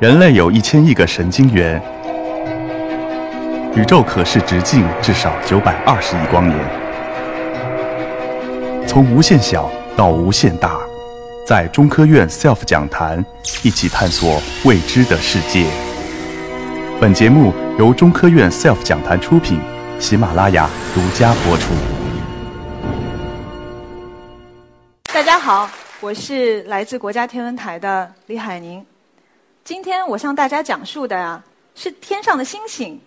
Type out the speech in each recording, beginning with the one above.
人类有一千亿个神经元，宇宙可视直径至少九百二十亿光年。从无限小到无限大，在中科院 SELF 讲坛一起探索未知的世界。本节目由中科院 SELF 讲坛出品，喜马拉雅独家播出。大家好，我是来自国家天文台的李海宁。今天我向大家讲述的呀，是天上的星星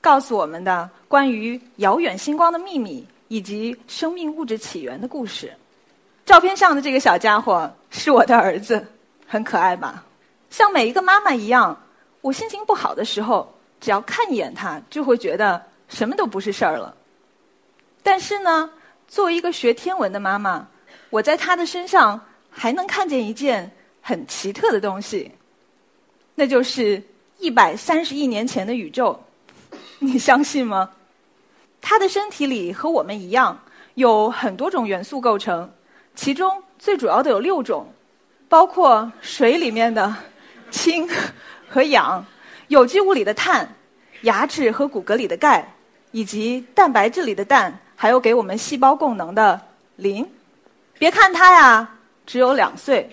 告诉我们的关于遥远星光的秘密以及生命物质起源的故事。照片上的这个小家伙是我的儿子，很可爱吧？像每一个妈妈一样，我心情不好的时候，只要看一眼他，就会觉得什么都不是事儿了。但是呢，作为一个学天文的妈妈，我在他的身上还能看见一件很奇特的东西。那就是一百三十亿年前的宇宙，你相信吗？它的身体里和我们一样，有很多种元素构成，其中最主要的有六种，包括水里面的氢和氧，有机物里的碳，牙齿和骨骼里的钙，以及蛋白质里的氮，还有给我们细胞供能的磷。别看它呀，只有两岁。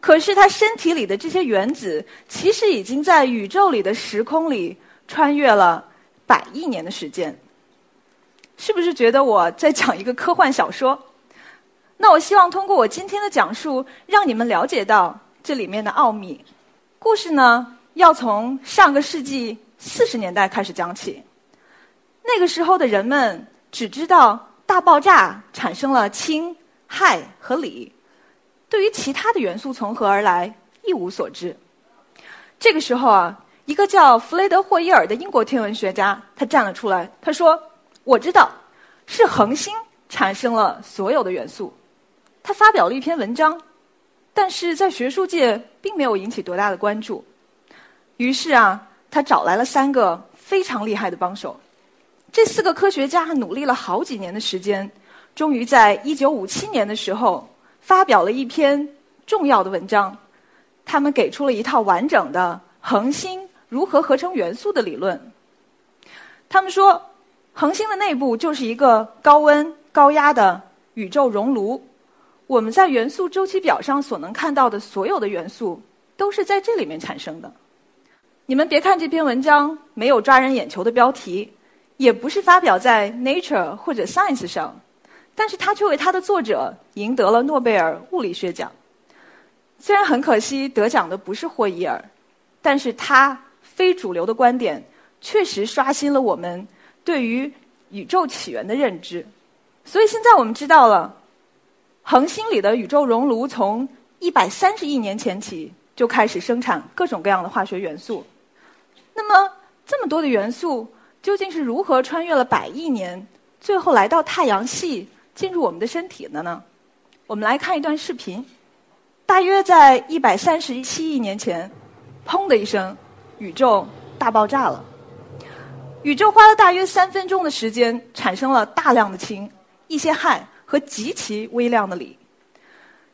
可是，他身体里的这些原子，其实已经在宇宙里的时空里穿越了百亿年的时间。是不是觉得我在讲一个科幻小说？那我希望通过我今天的讲述，让你们了解到这里面的奥秘。故事呢，要从上个世纪四十年代开始讲起。那个时候的人们只知道大爆炸产生了氢、氦和锂。对于其他的元素从何而来一无所知。这个时候啊，一个叫弗雷德霍伊尔的英国天文学家，他站了出来，他说：“我知道，是恒星产生了所有的元素。”他发表了一篇文章，但是在学术界并没有引起多大的关注。于是啊，他找来了三个非常厉害的帮手。这四个科学家努力了好几年的时间，终于在一九五七年的时候。发表了一篇重要的文章，他们给出了一套完整的恒星如何合成元素的理论。他们说，恒星的内部就是一个高温高压的宇宙熔炉，我们在元素周期表上所能看到的所有的元素都是在这里面产生的。你们别看这篇文章没有抓人眼球的标题，也不是发表在 Nature 或者 Science 上。但是他却为他的作者赢得了诺贝尔物理学奖。虽然很可惜得奖的不是霍伊尔，但是他非主流的观点确实刷新了我们对于宇宙起源的认知。所以现在我们知道了，恒星里的宇宙熔炉从一百三十亿年前起就开始生产各种各样的化学元素。那么这么多的元素究竟是如何穿越了百亿年，最后来到太阳系？进入我们的身体的呢？我们来看一段视频。大约在一百三十七亿年前，砰的一声，宇宙大爆炸了。宇宙花了大约三分钟的时间，产生了大量的氢、一些氦和极其微量的锂。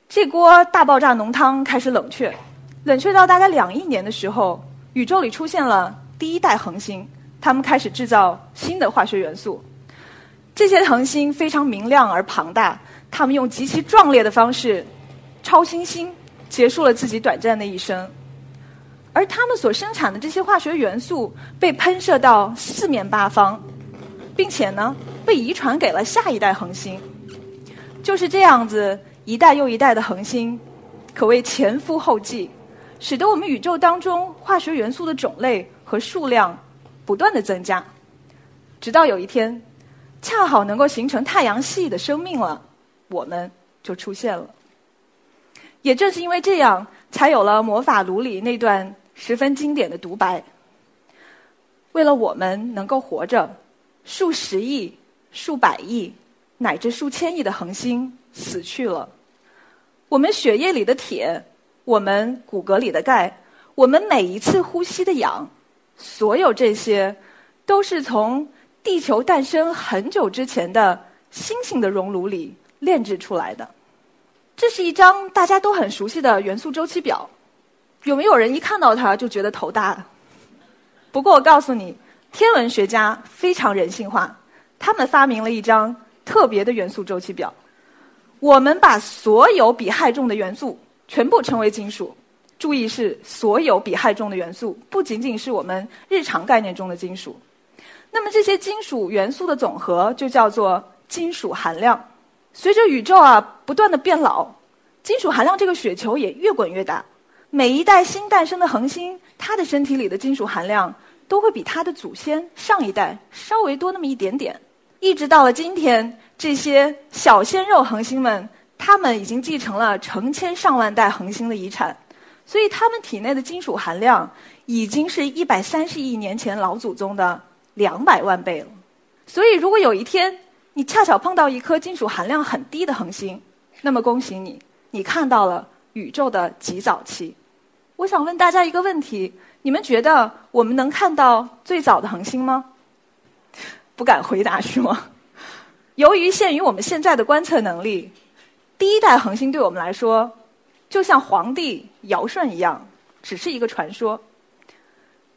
这锅大爆炸浓汤开始冷却，冷却到大概两亿年的时候，宇宙里出现了第一代恒星，它们开始制造新的化学元素。这些恒星非常明亮而庞大，它们用极其壮烈的方式，超新星结束了自己短暂的一生，而它们所生产的这些化学元素被喷射到四面八方，并且呢，被遗传给了下一代恒星。就是这样子，一代又一代的恒星，可谓前赴后继，使得我们宇宙当中化学元素的种类和数量不断的增加，直到有一天。恰好能够形成太阳系的生命了，我们就出现了。也正是因为这样，才有了魔法炉里那段十分经典的独白：为了我们能够活着，数十亿、数百亿乃至数千亿的恒星死去了。我们血液里的铁，我们骨骼里的钙，我们每一次呼吸的氧，所有这些，都是从。地球诞生很久之前的星星的熔炉里炼制出来的，这是一张大家都很熟悉的元素周期表。有没有人一看到它就觉得头大？不过我告诉你，天文学家非常人性化，他们发明了一张特别的元素周期表。我们把所有比氦重的元素全部称为金属。注意是所有比氦重的元素，不仅仅是我们日常概念中的金属。那么这些金属元素的总和就叫做金属含量。随着宇宙啊不断的变老，金属含量这个雪球也越滚越大。每一代新诞生的恒星，它的身体里的金属含量都会比它的祖先上一代稍微多那么一点点。一直到了今天，这些小鲜肉恒星们，它们已经继承了成千上万代恒星的遗产。所以，它们体内的金属含量已经是一百三十亿年前老祖宗的两百万倍了。所以，如果有一天你恰巧碰到一颗金属含量很低的恒星，那么恭喜你，你看到了宇宙的极早期。我想问大家一个问题：你们觉得我们能看到最早的恒星吗？不敢回答是吗？由于限于我们现在的观测能力，第一代恒星对我们来说。就像皇帝尧舜一样，只是一个传说。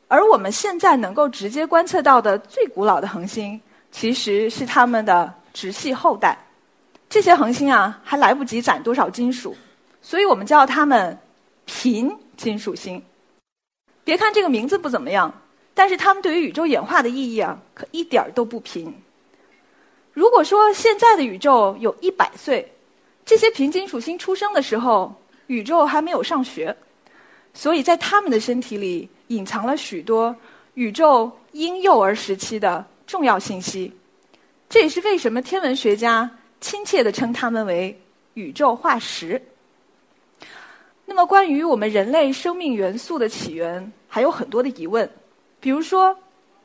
而我们现在能够直接观测到的最古老的恒星，其实是它们的直系后代。这些恒星啊，还来不及攒多少金属，所以我们叫它们贫金属星。别看这个名字不怎么样，但是它们对于宇宙演化的意义啊，可一点儿都不贫。如果说现在的宇宙有一百岁，这些贫金属星出生的时候，宇宙还没有上学，所以在他们的身体里隐藏了许多宇宙婴幼儿时期的重要信息。这也是为什么天文学家亲切地称它们为宇宙化石。那么，关于我们人类生命元素的起源，还有很多的疑问。比如说，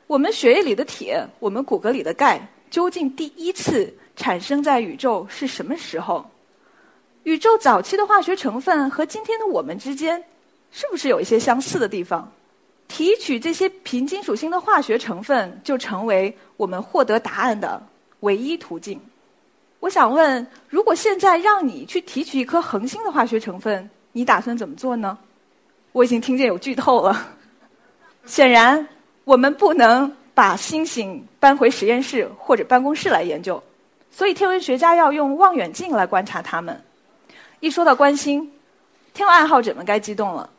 我们血液里的铁，我们骨骼里的钙，究竟第一次产生在宇宙是什么时候？宇宙早期的化学成分和今天的我们之间，是不是有一些相似的地方？提取这些贫金属星的化学成分，就成为我们获得答案的唯一途径。我想问：如果现在让你去提取一颗恒星的化学成分，你打算怎么做呢？我已经听见有剧透了。显然，我们不能把星星搬回实验室或者办公室来研究，所以天文学家要用望远镜来观察它们。一说到观星，天文爱好者们该激动了。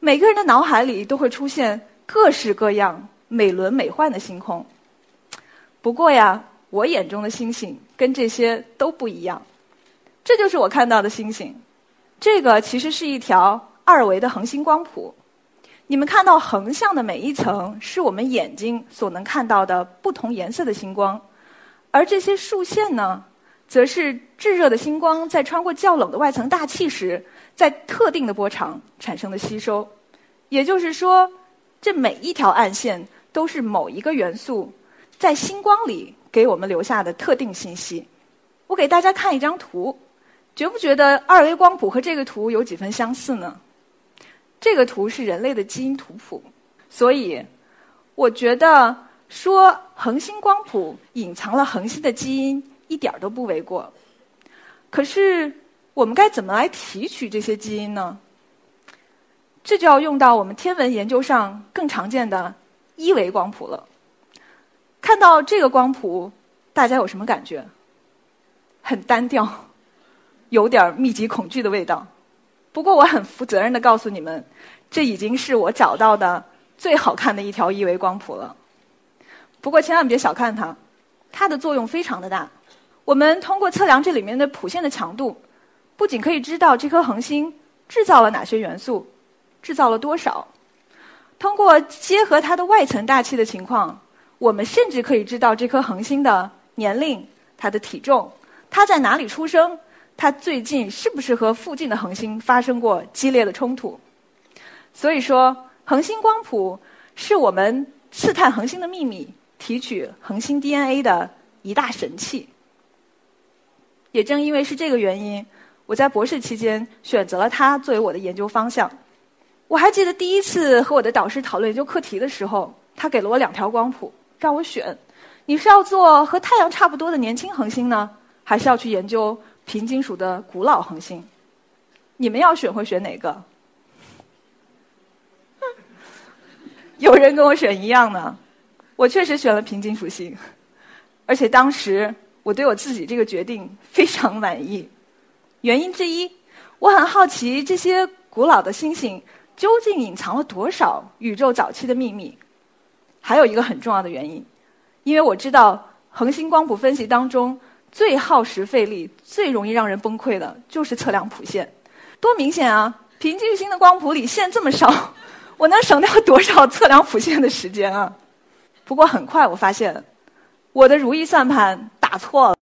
每个人的脑海里都会出现各式各样、美轮美奂的星空。不过呀，我眼中的星星跟这些都不一样。这就是我看到的星星。这个其实是一条二维的恒星光谱。你们看到横向的每一层，是我们眼睛所能看到的不同颜色的星光，而这些竖线呢？则是炙热的星光在穿过较冷的外层大气时，在特定的波长产生的吸收。也就是说，这每一条暗线都是某一个元素在星光里给我们留下的特定信息。我给大家看一张图，觉不觉得二维光谱和这个图有几分相似呢？这个图是人类的基因图谱，所以我觉得说恒星光谱隐藏了恒星的基因。一点都不为过。可是，我们该怎么来提取这些基因呢？这就要用到我们天文研究上更常见的一维光谱了。看到这个光谱，大家有什么感觉？很单调，有点密集恐惧的味道。不过，我很负责任的告诉你们，这已经是我找到的最好看的一条一维光谱了。不过，千万别小看它，它的作用非常的大。我们通过测量这里面的谱线的强度，不仅可以知道这颗恒星制造了哪些元素，制造了多少。通过结合它的外层大气的情况，我们甚至可以知道这颗恒星的年龄、它的体重、它在哪里出生、它最近是不是和附近的恒星发生过激烈的冲突。所以说，恒星光谱是我们刺探恒星的秘密、提取恒星 DNA 的一大神器。也正因为是这个原因，我在博士期间选择了它作为我的研究方向。我还记得第一次和我的导师讨论研究课题的时候，他给了我两条光谱，让我选：你是要做和太阳差不多的年轻恒星呢，还是要去研究贫金属的古老恒星？你们要选会选哪个？有人跟我选一样呢。我确实选了平金属星，而且当时我对我自己这个决定非常满意。原因之一，我很好奇这些古老的星星究竟隐藏了多少宇宙早期的秘密。还有一个很重要的原因，因为我知道恒星光谱分析当中最耗时费力、最容易让人崩溃的就是测量谱线。多明显啊！平均星的光谱里线这么少，我能省掉多少测量谱线的时间啊？不过很快我发现，我的如意算盘打错了。